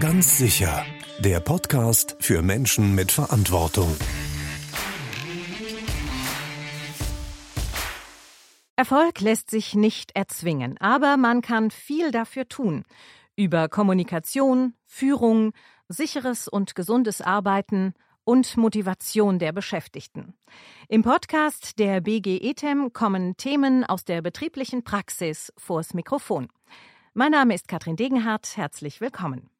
Ganz sicher. Der Podcast für Menschen mit Verantwortung. Erfolg lässt sich nicht erzwingen, aber man kann viel dafür tun. Über Kommunikation, Führung, sicheres und gesundes Arbeiten und Motivation der Beschäftigten. Im Podcast der BG ETEM kommen Themen aus der betrieblichen Praxis vors Mikrofon. Mein Name ist Katrin Degenhardt. Herzlich willkommen.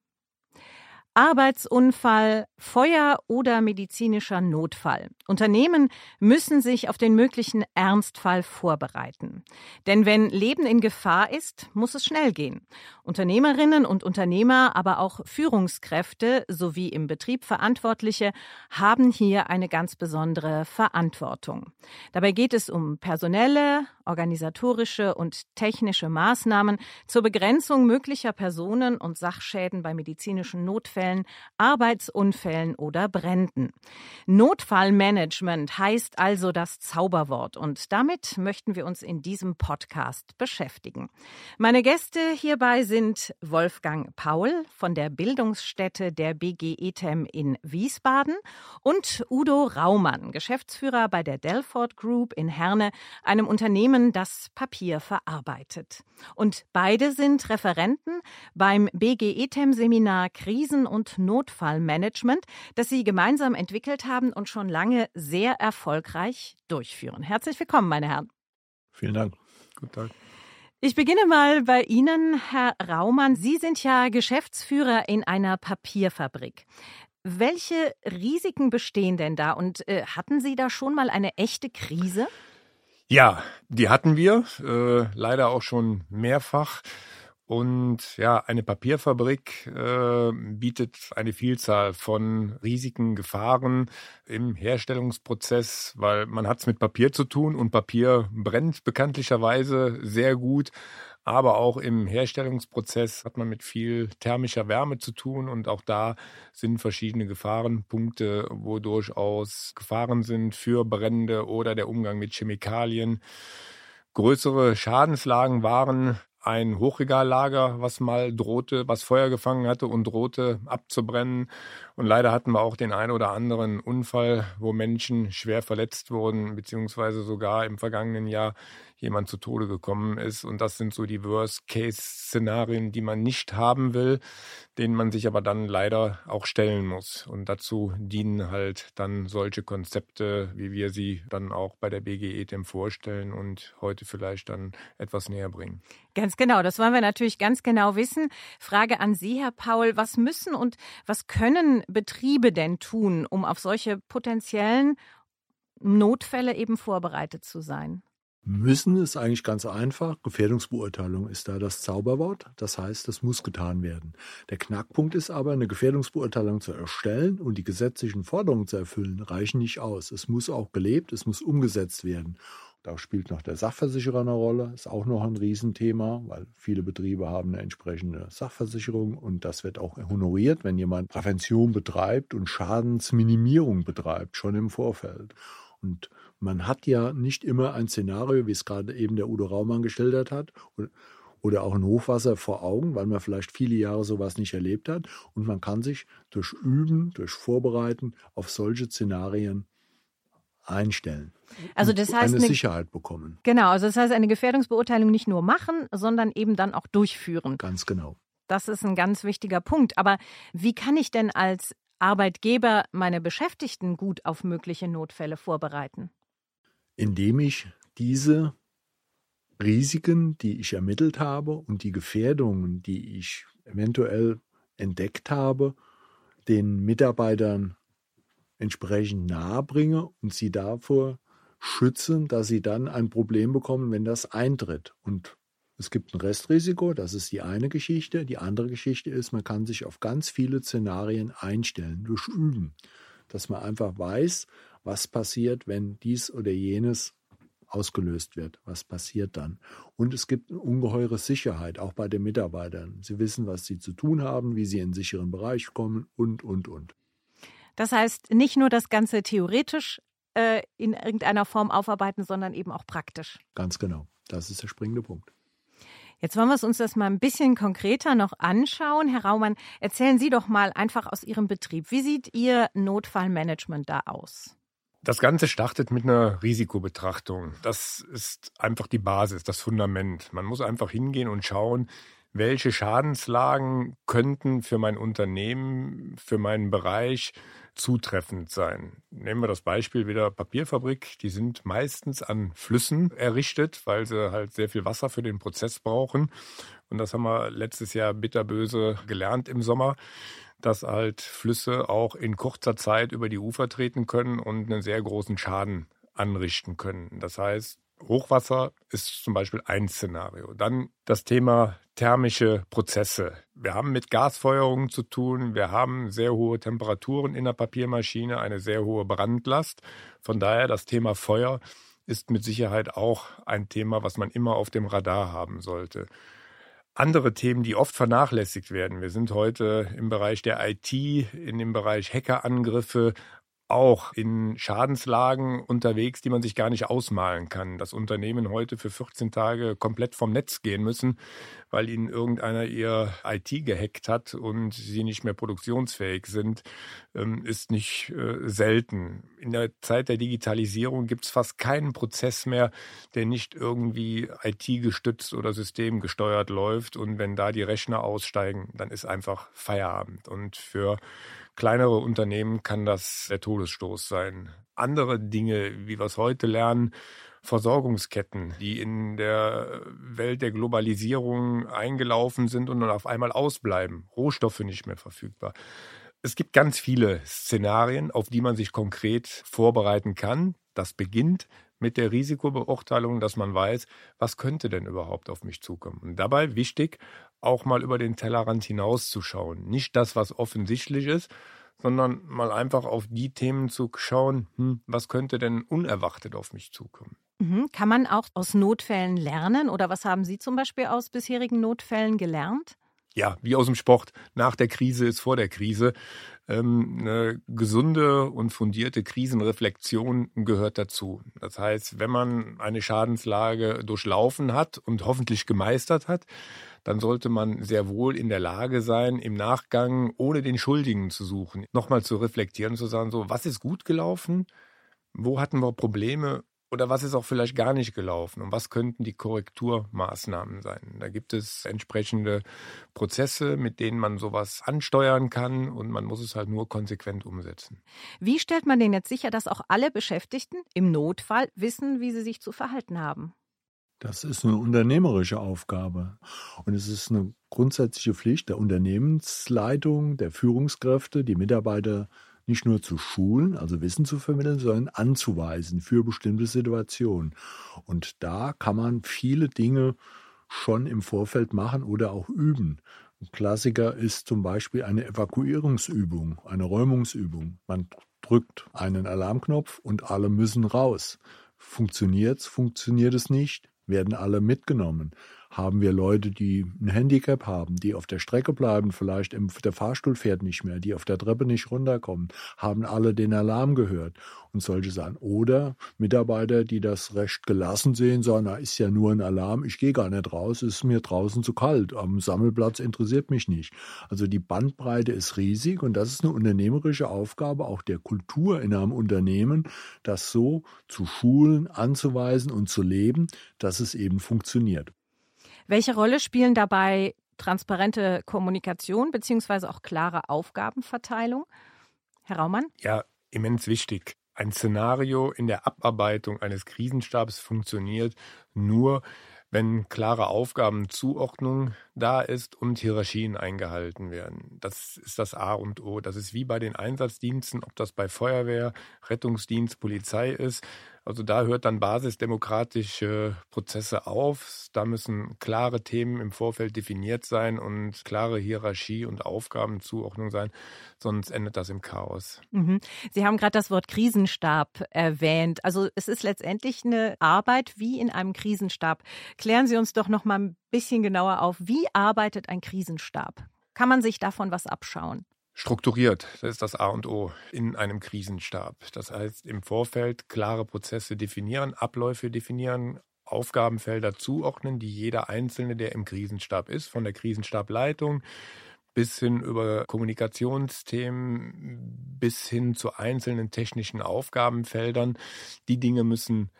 Arbeitsunfall, Feuer oder medizinischer Notfall. Unternehmen müssen sich auf den möglichen Ernstfall vorbereiten. Denn wenn Leben in Gefahr ist, muss es schnell gehen. Unternehmerinnen und Unternehmer, aber auch Führungskräfte sowie im Betrieb Verantwortliche haben hier eine ganz besondere Verantwortung. Dabei geht es um personelle, organisatorische und technische Maßnahmen zur Begrenzung möglicher Personen- und Sachschäden bei medizinischen Notfällen, Arbeitsunfällen oder Bränden. Notfallmanagement heißt also das Zauberwort und damit möchten wir uns in diesem Podcast beschäftigen. Meine Gäste hierbei sind Wolfgang Paul von der Bildungsstätte der BG ETEM in Wiesbaden und Udo Raumann, Geschäftsführer bei der Delford Group in Herne, einem Unternehmen, das Papier verarbeitet. Und beide sind Referenten beim BG ETEM Seminar Krisen- und Notfallmanagement, das sie gemeinsam entwickelt haben und schon lange sehr erfolgreich durchführen. Herzlich willkommen, meine Herren. Vielen Dank. Guten Tag. Ich beginne mal bei Ihnen, Herr Raumann. Sie sind ja Geschäftsführer in einer Papierfabrik. Welche Risiken bestehen denn da und äh, hatten Sie da schon mal eine echte Krise? Ja, die hatten wir, äh, leider auch schon mehrfach. Und ja, eine Papierfabrik äh, bietet eine Vielzahl von Risiken, Gefahren im Herstellungsprozess, weil man hat es mit Papier zu tun und Papier brennt bekanntlicherweise sehr gut. Aber auch im Herstellungsprozess hat man mit viel thermischer Wärme zu tun und auch da sind verschiedene Gefahrenpunkte, wo durchaus Gefahren sind für Brände oder der Umgang mit Chemikalien. Größere Schadenslagen waren ein Hochregallager, was mal drohte, was Feuer gefangen hatte und drohte abzubrennen. Und leider hatten wir auch den einen oder anderen Unfall, wo Menschen schwer verletzt wurden, beziehungsweise sogar im vergangenen Jahr jemand zu Tode gekommen ist. Und das sind so die Worst-Case-Szenarien, die man nicht haben will, denen man sich aber dann leider auch stellen muss. Und dazu dienen halt dann solche Konzepte, wie wir sie dann auch bei der BGE dem vorstellen und heute vielleicht dann etwas näher bringen. Ganz genau, das wollen wir natürlich ganz genau wissen. Frage an Sie, Herr Paul, was müssen und was können Betriebe denn tun, um auf solche potenziellen Notfälle eben vorbereitet zu sein? Müssen ist eigentlich ganz einfach. Gefährdungsbeurteilung ist da das Zauberwort. Das heißt, das muss getan werden. Der Knackpunkt ist aber, eine Gefährdungsbeurteilung zu erstellen und die gesetzlichen Forderungen zu erfüllen, reichen nicht aus. Es muss auch gelebt, es muss umgesetzt werden. Da spielt noch der Sachversicherer eine Rolle, ist auch noch ein Riesenthema, weil viele Betriebe haben eine entsprechende Sachversicherung und das wird auch honoriert, wenn jemand Prävention betreibt und Schadensminimierung betreibt, schon im Vorfeld. Und man hat ja nicht immer ein Szenario, wie es gerade eben der Udo Raumann geschildert hat, oder auch ein Hochwasser vor Augen, weil man vielleicht viele Jahre sowas nicht erlebt hat. Und man kann sich durch Üben, durch Vorbereiten auf solche Szenarien einstellen. Also das heißt eine, Sicherheit bekommen. Genau, also das heißt eine Gefährdungsbeurteilung nicht nur machen, sondern eben dann auch durchführen. Ganz genau. Das ist ein ganz wichtiger Punkt. Aber wie kann ich denn als Arbeitgeber meine Beschäftigten gut auf mögliche Notfälle vorbereiten? Indem ich diese Risiken, die ich ermittelt habe und die Gefährdungen, die ich eventuell entdeckt habe, den Mitarbeitern entsprechend nahe bringe und sie davor schützen, dass sie dann ein Problem bekommen, wenn das eintritt. Und es gibt ein Restrisiko, das ist die eine Geschichte. Die andere Geschichte ist, man kann sich auf ganz viele Szenarien einstellen durch Üben, dass man einfach weiß, was passiert, wenn dies oder jenes ausgelöst wird. Was passiert dann? Und es gibt eine ungeheure Sicherheit, auch bei den Mitarbeitern. Sie wissen, was sie zu tun haben, wie sie in einen sicheren Bereich kommen und, und, und. Das heißt, nicht nur das Ganze theoretisch äh, in irgendeiner Form aufarbeiten, sondern eben auch praktisch. Ganz genau. Das ist der springende Punkt. Jetzt wollen wir es uns das mal ein bisschen konkreter noch anschauen. Herr Raumann, erzählen Sie doch mal einfach aus Ihrem Betrieb. Wie sieht Ihr Notfallmanagement da aus? Das Ganze startet mit einer Risikobetrachtung. Das ist einfach die Basis, das Fundament. Man muss einfach hingehen und schauen, welche Schadenslagen könnten für mein Unternehmen, für meinen Bereich zutreffend sein. Nehmen wir das Beispiel wieder Papierfabrik. Die sind meistens an Flüssen errichtet, weil sie halt sehr viel Wasser für den Prozess brauchen. Und das haben wir letztes Jahr bitterböse gelernt im Sommer, dass halt Flüsse auch in kurzer Zeit über die Ufer treten können und einen sehr großen Schaden anrichten können. Das heißt, Hochwasser ist zum Beispiel ein Szenario. Dann das Thema thermische Prozesse. Wir haben mit Gasfeuerungen zu tun. Wir haben sehr hohe Temperaturen in der Papiermaschine, eine sehr hohe Brandlast. Von daher das Thema Feuer ist mit Sicherheit auch ein Thema, was man immer auf dem Radar haben sollte. Andere Themen, die oft vernachlässigt werden. Wir sind heute im Bereich der IT, in dem Bereich Hackerangriffe, auch in Schadenslagen unterwegs, die man sich gar nicht ausmalen kann. Dass Unternehmen heute für 14 Tage komplett vom Netz gehen müssen, weil ihnen irgendeiner ihr IT gehackt hat und sie nicht mehr produktionsfähig sind, ähm, ist nicht äh, selten. In der Zeit der Digitalisierung gibt es fast keinen Prozess mehr, der nicht irgendwie IT-gestützt oder systemgesteuert läuft. Und wenn da die Rechner aussteigen, dann ist einfach Feierabend. Und für kleinere Unternehmen kann das der Todesstoß sein. Andere Dinge, wie wir es heute lernen, Versorgungsketten, die in der Welt der Globalisierung eingelaufen sind und dann auf einmal ausbleiben, Rohstoffe nicht mehr verfügbar. Es gibt ganz viele Szenarien, auf die man sich konkret vorbereiten kann. Das beginnt mit der Risikobeurteilung, dass man weiß, was könnte denn überhaupt auf mich zukommen. Und dabei wichtig, auch mal über den Tellerrand hinauszuschauen. Nicht das, was offensichtlich ist, sondern mal einfach auf die Themen zu schauen, hm, was könnte denn unerwartet auf mich zukommen. Mhm. Kann man auch aus Notfällen lernen oder was haben Sie zum Beispiel aus bisherigen Notfällen gelernt? Ja, wie aus dem Sport. Nach der Krise ist vor der Krise. Ähm, eine gesunde und fundierte Krisenreflexion gehört dazu. Das heißt, wenn man eine Schadenslage durchlaufen hat und hoffentlich gemeistert hat, dann sollte man sehr wohl in der Lage sein, im Nachgang, ohne den Schuldigen zu suchen, nochmal zu reflektieren zu sagen, so, was ist gut gelaufen? Wo hatten wir Probleme? Oder was ist auch vielleicht gar nicht gelaufen und was könnten die Korrekturmaßnahmen sein? Da gibt es entsprechende Prozesse, mit denen man sowas ansteuern kann und man muss es halt nur konsequent umsetzen. Wie stellt man denn jetzt sicher, dass auch alle Beschäftigten im Notfall wissen, wie sie sich zu verhalten haben? Das ist eine unternehmerische Aufgabe. Und es ist eine grundsätzliche Pflicht der Unternehmensleitung, der Führungskräfte, die Mitarbeiter nicht nur zu schulen, also Wissen zu vermitteln, sondern anzuweisen für bestimmte Situationen. Und da kann man viele Dinge schon im Vorfeld machen oder auch üben. Ein Klassiker ist zum Beispiel eine Evakuierungsübung, eine Räumungsübung. Man drückt einen Alarmknopf und alle müssen raus. Funktioniert's? Funktioniert es nicht? werden alle mitgenommen. Haben wir Leute, die ein Handicap haben, die auf der Strecke bleiben, vielleicht im, der Fahrstuhl fährt nicht mehr, die auf der Treppe nicht runterkommen, haben alle den Alarm gehört und solche Sachen. Oder Mitarbeiter, die das recht gelassen sehen, sagen, na, ist ja nur ein Alarm, ich gehe gar nicht raus, ist mir draußen zu kalt, am Sammelplatz interessiert mich nicht. Also die Bandbreite ist riesig und das ist eine unternehmerische Aufgabe auch der Kultur in einem Unternehmen, das so zu schulen, anzuweisen und zu leben, dass es eben funktioniert. Welche Rolle spielen dabei transparente Kommunikation beziehungsweise auch klare Aufgabenverteilung? Herr Raumann? Ja, immens wichtig. Ein Szenario in der Abarbeitung eines Krisenstabs funktioniert nur, wenn klare Aufgabenzuordnung da ist und Hierarchien eingehalten werden. Das ist das A und O. Das ist wie bei den Einsatzdiensten, ob das bei Feuerwehr, Rettungsdienst, Polizei ist. Also da hört dann basisdemokratische Prozesse auf. Da müssen klare Themen im Vorfeld definiert sein und klare Hierarchie und Aufgabenzuordnung sein, sonst endet das im Chaos. Mhm. Sie haben gerade das Wort Krisenstab erwähnt. Also es ist letztendlich eine Arbeit wie in einem Krisenstab. Klären Sie uns doch noch mal ein bisschen genauer auf, wie arbeitet ein Krisenstab? Kann man sich davon was abschauen? Strukturiert, das ist das A und O in einem Krisenstab. Das heißt, im Vorfeld klare Prozesse definieren, Abläufe definieren, Aufgabenfelder zuordnen, die jeder Einzelne, der im Krisenstab ist, von der Krisenstableitung bis hin über Kommunikationsthemen bis hin zu einzelnen technischen Aufgabenfeldern. Die Dinge müssen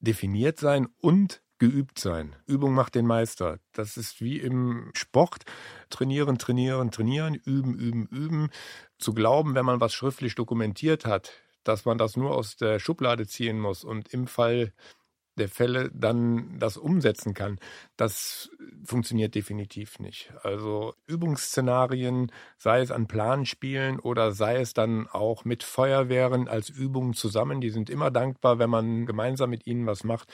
definiert sein und geübt sein. Übung macht den Meister. Das ist wie im Sport. Trainieren, trainieren, trainieren, üben, üben, üben. Zu glauben, wenn man was schriftlich dokumentiert hat, dass man das nur aus der Schublade ziehen muss und im Fall der Fälle dann das umsetzen kann, das funktioniert definitiv nicht. Also Übungsszenarien, sei es an Planspielen oder sei es dann auch mit Feuerwehren als Übungen zusammen, die sind immer dankbar, wenn man gemeinsam mit ihnen was macht.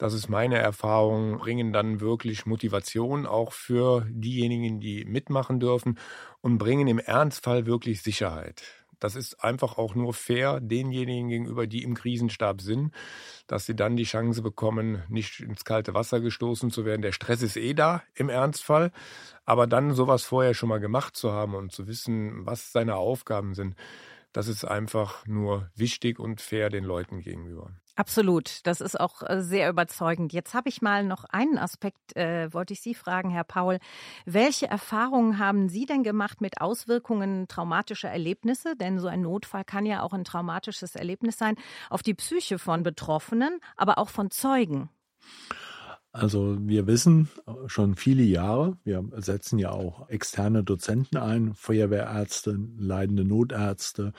Das ist meine Erfahrung, bringen dann wirklich Motivation auch für diejenigen, die mitmachen dürfen und bringen im Ernstfall wirklich Sicherheit. Das ist einfach auch nur fair denjenigen gegenüber, die im Krisenstab sind, dass sie dann die Chance bekommen, nicht ins kalte Wasser gestoßen zu werden. Der Stress ist eh da im Ernstfall, aber dann sowas vorher schon mal gemacht zu haben und zu wissen, was seine Aufgaben sind, das ist einfach nur wichtig und fair den Leuten gegenüber. Absolut, das ist auch äh, sehr überzeugend. Jetzt habe ich mal noch einen Aspekt, äh, wollte ich Sie fragen, Herr Paul. Welche Erfahrungen haben Sie denn gemacht mit Auswirkungen traumatischer Erlebnisse? Denn so ein Notfall kann ja auch ein traumatisches Erlebnis sein, auf die Psyche von Betroffenen, aber auch von Zeugen. Also wir wissen schon viele Jahre, wir setzen ja auch externe Dozenten ein, Feuerwehrärzte, leidende Notärzte,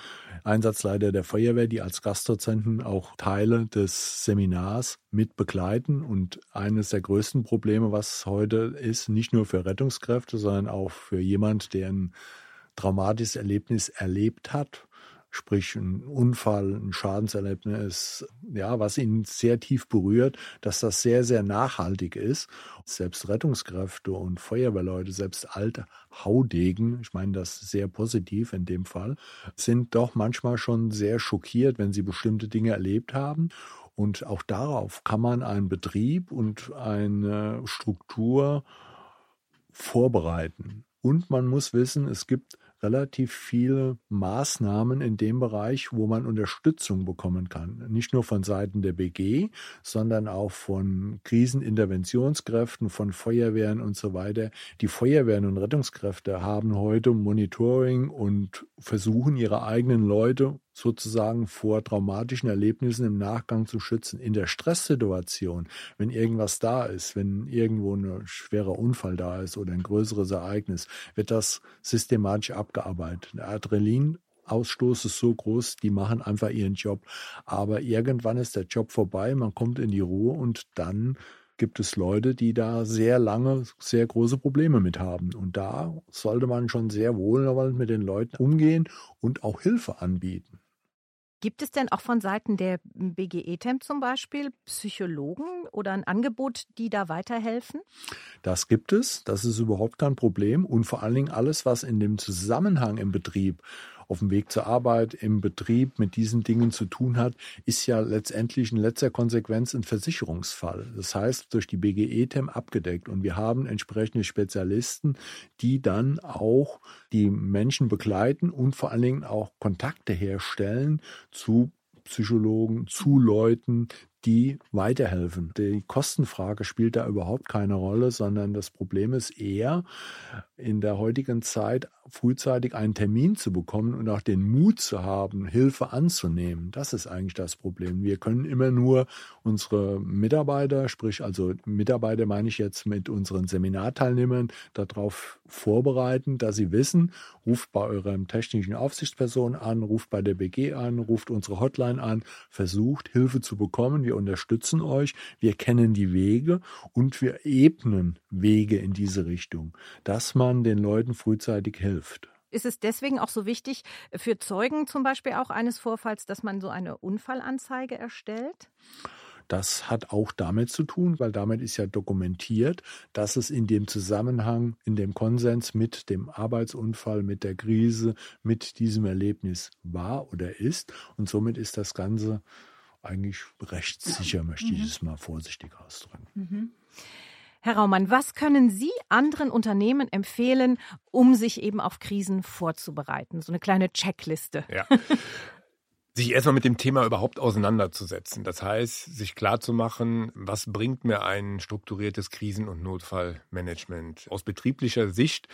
Einsatzleiter der Feuerwehr, die als Gastdozenten auch Teile des Seminars mit begleiten. Und eines der größten Probleme, was heute ist, nicht nur für Rettungskräfte, sondern auch für jemand, der ein traumatisches Erlebnis erlebt hat, sprich ein Unfall, ein Schadenserlebnis, ja, was ihn sehr tief berührt, dass das sehr, sehr nachhaltig ist. Selbst Rettungskräfte und Feuerwehrleute, selbst alte Haudegen, ich meine das sehr positiv in dem Fall, sind doch manchmal schon sehr schockiert, wenn sie bestimmte Dinge erlebt haben. Und auch darauf kann man einen Betrieb und eine Struktur vorbereiten. Und man muss wissen, es gibt relativ viele Maßnahmen in dem Bereich, wo man Unterstützung bekommen kann. Nicht nur von Seiten der BG, sondern auch von Kriseninterventionskräften, von Feuerwehren und so weiter. Die Feuerwehren und Rettungskräfte haben heute Monitoring und versuchen ihre eigenen Leute sozusagen vor traumatischen Erlebnissen im Nachgang zu schützen. In der Stresssituation, wenn irgendwas da ist, wenn irgendwo ein schwerer Unfall da ist oder ein größeres Ereignis, wird das systematisch abgearbeitet. Der Adrenalinausstoß ist so groß, die machen einfach ihren Job. Aber irgendwann ist der Job vorbei, man kommt in die Ruhe und dann gibt es Leute, die da sehr lange sehr große Probleme mit haben. Und da sollte man schon sehr wohlwollend mit den Leuten umgehen und auch Hilfe anbieten. Gibt es denn auch von Seiten der BGE-TEM zum Beispiel Psychologen oder ein Angebot, die da weiterhelfen? Das gibt es. Das ist überhaupt kein Problem. Und vor allen Dingen alles, was in dem Zusammenhang im Betrieb auf dem Weg zur Arbeit, im Betrieb mit diesen Dingen zu tun hat, ist ja letztendlich in letzter Konsequenz ein Versicherungsfall. Das heißt, durch die BGE-TEM abgedeckt. Und wir haben entsprechende Spezialisten, die dann auch die Menschen begleiten und vor allen Dingen auch Kontakte herstellen zu Psychologen, zu Leuten, die weiterhelfen. Die Kostenfrage spielt da überhaupt keine Rolle, sondern das Problem ist eher in der heutigen Zeit frühzeitig einen Termin zu bekommen und auch den Mut zu haben, Hilfe anzunehmen. Das ist eigentlich das Problem. Wir können immer nur unsere Mitarbeiter, sprich also Mitarbeiter meine ich jetzt mit unseren Seminarteilnehmern, darauf vorbereiten, dass sie wissen, ruft bei eurem technischen Aufsichtsperson an, ruft bei der BG an, ruft unsere Hotline an, versucht Hilfe zu bekommen wir unterstützen euch, wir kennen die Wege und wir ebnen Wege in diese Richtung, dass man den Leuten frühzeitig hilft. Ist es deswegen auch so wichtig für Zeugen zum Beispiel auch eines Vorfalls, dass man so eine Unfallanzeige erstellt? Das hat auch damit zu tun, weil damit ist ja dokumentiert, dass es in dem Zusammenhang, in dem Konsens mit dem Arbeitsunfall, mit der Krise, mit diesem Erlebnis war oder ist. Und somit ist das Ganze eigentlich rechtssicher, möchte ich mhm. es mal vorsichtig ausdrücken. Mhm. Herr Raumann, was können Sie anderen Unternehmen empfehlen, um sich eben auf Krisen vorzubereiten? So eine kleine Checkliste. Ja. sich erstmal mit dem Thema überhaupt auseinanderzusetzen. Das heißt, sich klarzumachen, was bringt mir ein strukturiertes Krisen- und Notfallmanagement. Aus betrieblicher Sicht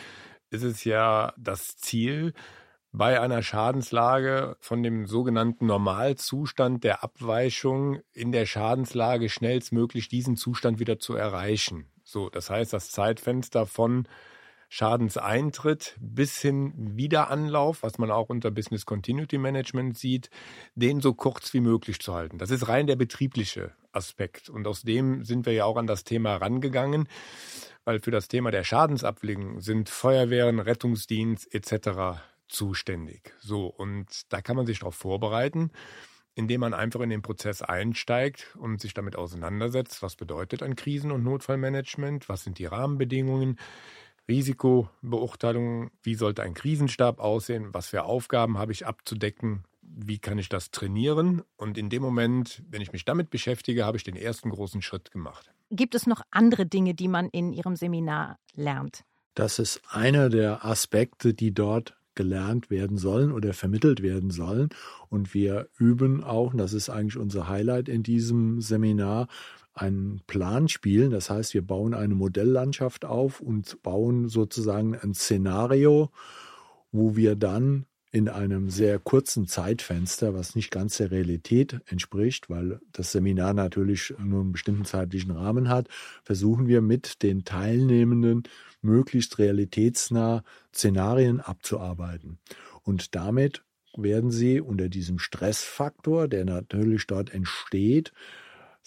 ist es ja das Ziel, bei einer Schadenslage von dem sogenannten Normalzustand der Abweichung in der Schadenslage schnellstmöglich diesen Zustand wieder zu erreichen. So, das heißt, das Zeitfenster von Schadenseintritt bis hin Wiederanlauf, was man auch unter Business Continuity Management sieht, den so kurz wie möglich zu halten. Das ist rein der betriebliche Aspekt. Und aus dem sind wir ja auch an das Thema rangegangen, weil für das Thema der Schadensabwägung sind Feuerwehren, Rettungsdienst etc. zuständig. So, und da kann man sich darauf vorbereiten indem man einfach in den Prozess einsteigt und sich damit auseinandersetzt, was bedeutet ein Krisen- und Notfallmanagement, was sind die Rahmenbedingungen, Risikobeurteilung, wie sollte ein Krisenstab aussehen, was für Aufgaben habe ich abzudecken, wie kann ich das trainieren. Und in dem Moment, wenn ich mich damit beschäftige, habe ich den ersten großen Schritt gemacht. Gibt es noch andere Dinge, die man in Ihrem Seminar lernt? Das ist einer der Aspekte, die dort gelernt werden sollen oder vermittelt werden sollen. Und wir üben auch, und das ist eigentlich unser Highlight in diesem Seminar, einen Plan spielen. Das heißt, wir bauen eine Modelllandschaft auf und bauen sozusagen ein Szenario, wo wir dann in einem sehr kurzen Zeitfenster, was nicht ganz der Realität entspricht, weil das Seminar natürlich nur einen bestimmten zeitlichen Rahmen hat, versuchen wir mit den Teilnehmenden möglichst realitätsnah Szenarien abzuarbeiten. Und damit werden sie unter diesem Stressfaktor, der natürlich dort entsteht,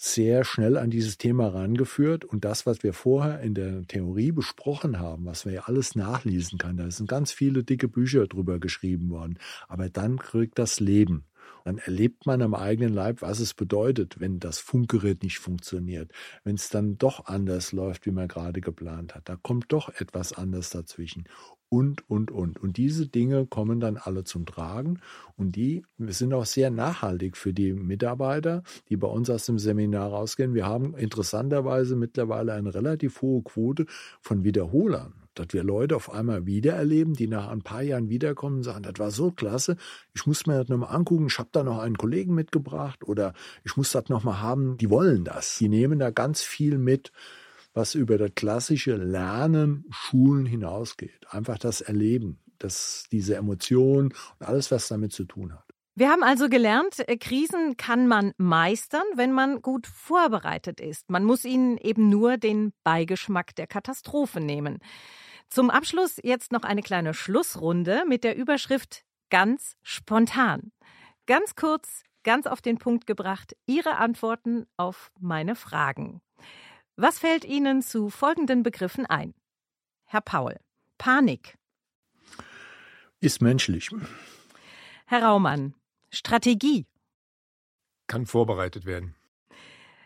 sehr schnell an dieses Thema rangeführt und das, was wir vorher in der Theorie besprochen haben, was wir ja alles nachlesen kann, da sind ganz viele dicke Bücher drüber geschrieben worden, aber dann kriegt das Leben. Dann erlebt man am eigenen Leib, was es bedeutet, wenn das Funkgerät nicht funktioniert, wenn es dann doch anders läuft, wie man gerade geplant hat. Da kommt doch etwas anders dazwischen und, und, und. Und diese Dinge kommen dann alle zum Tragen und die sind auch sehr nachhaltig für die Mitarbeiter, die bei uns aus dem Seminar rausgehen. Wir haben interessanterweise mittlerweile eine relativ hohe Quote von Wiederholern dass wir Leute auf einmal wiedererleben, die nach ein paar Jahren wiederkommen und sagen, das war so klasse, ich muss mir das nochmal angucken, ich habe da noch einen Kollegen mitgebracht oder ich muss das nochmal haben, die wollen das. Die nehmen da ganz viel mit, was über das klassische Lernen, Schulen hinausgeht. Einfach das Erleben, das, diese Emotionen und alles, was damit zu tun hat. Wir haben also gelernt, äh, Krisen kann man meistern, wenn man gut vorbereitet ist. Man muss ihnen eben nur den Beigeschmack der Katastrophe nehmen. Zum Abschluss jetzt noch eine kleine Schlussrunde mit der Überschrift ganz spontan. Ganz kurz, ganz auf den Punkt gebracht, Ihre Antworten auf meine Fragen. Was fällt Ihnen zu folgenden Begriffen ein? Herr Paul, Panik. Ist menschlich. Herr Raumann, Strategie. Kann vorbereitet werden.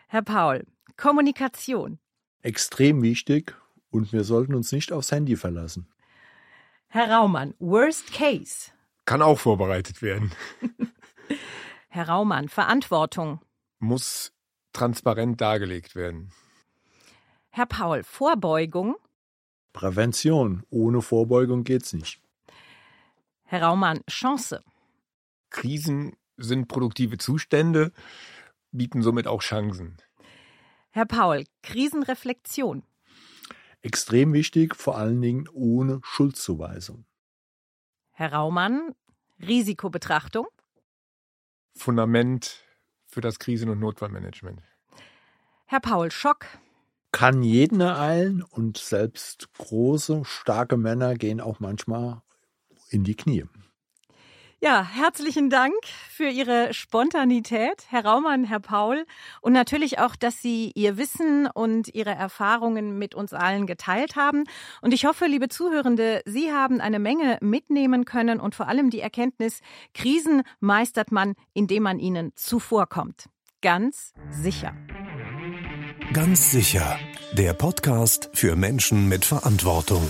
Herr Paul, Kommunikation. Extrem wichtig und wir sollten uns nicht aufs Handy verlassen. Herr Raumann, Worst Case. Kann auch vorbereitet werden. Herr Raumann, Verantwortung. Muss transparent dargelegt werden. Herr Paul, Vorbeugung. Prävention. Ohne Vorbeugung geht's nicht. Herr Raumann, Chance. Krisen sind produktive Zustände, bieten somit auch Chancen. Herr Paul, Krisenreflexion. Extrem wichtig, vor allen Dingen ohne Schuldzuweisung. Herr Raumann, Risikobetrachtung. Fundament für das Krisen- und Notfallmanagement. Herr Paul, Schock kann jeden ereilen und selbst große, starke Männer gehen auch manchmal in die Knie. Ja, herzlichen Dank für Ihre Spontanität, Herr Raumann, Herr Paul, und natürlich auch, dass Sie Ihr Wissen und Ihre Erfahrungen mit uns allen geteilt haben. Und ich hoffe, liebe Zuhörende, Sie haben eine Menge mitnehmen können und vor allem die Erkenntnis, Krisen meistert man, indem man ihnen zuvorkommt. Ganz sicher. Ganz sicher. Der Podcast für Menschen mit Verantwortung.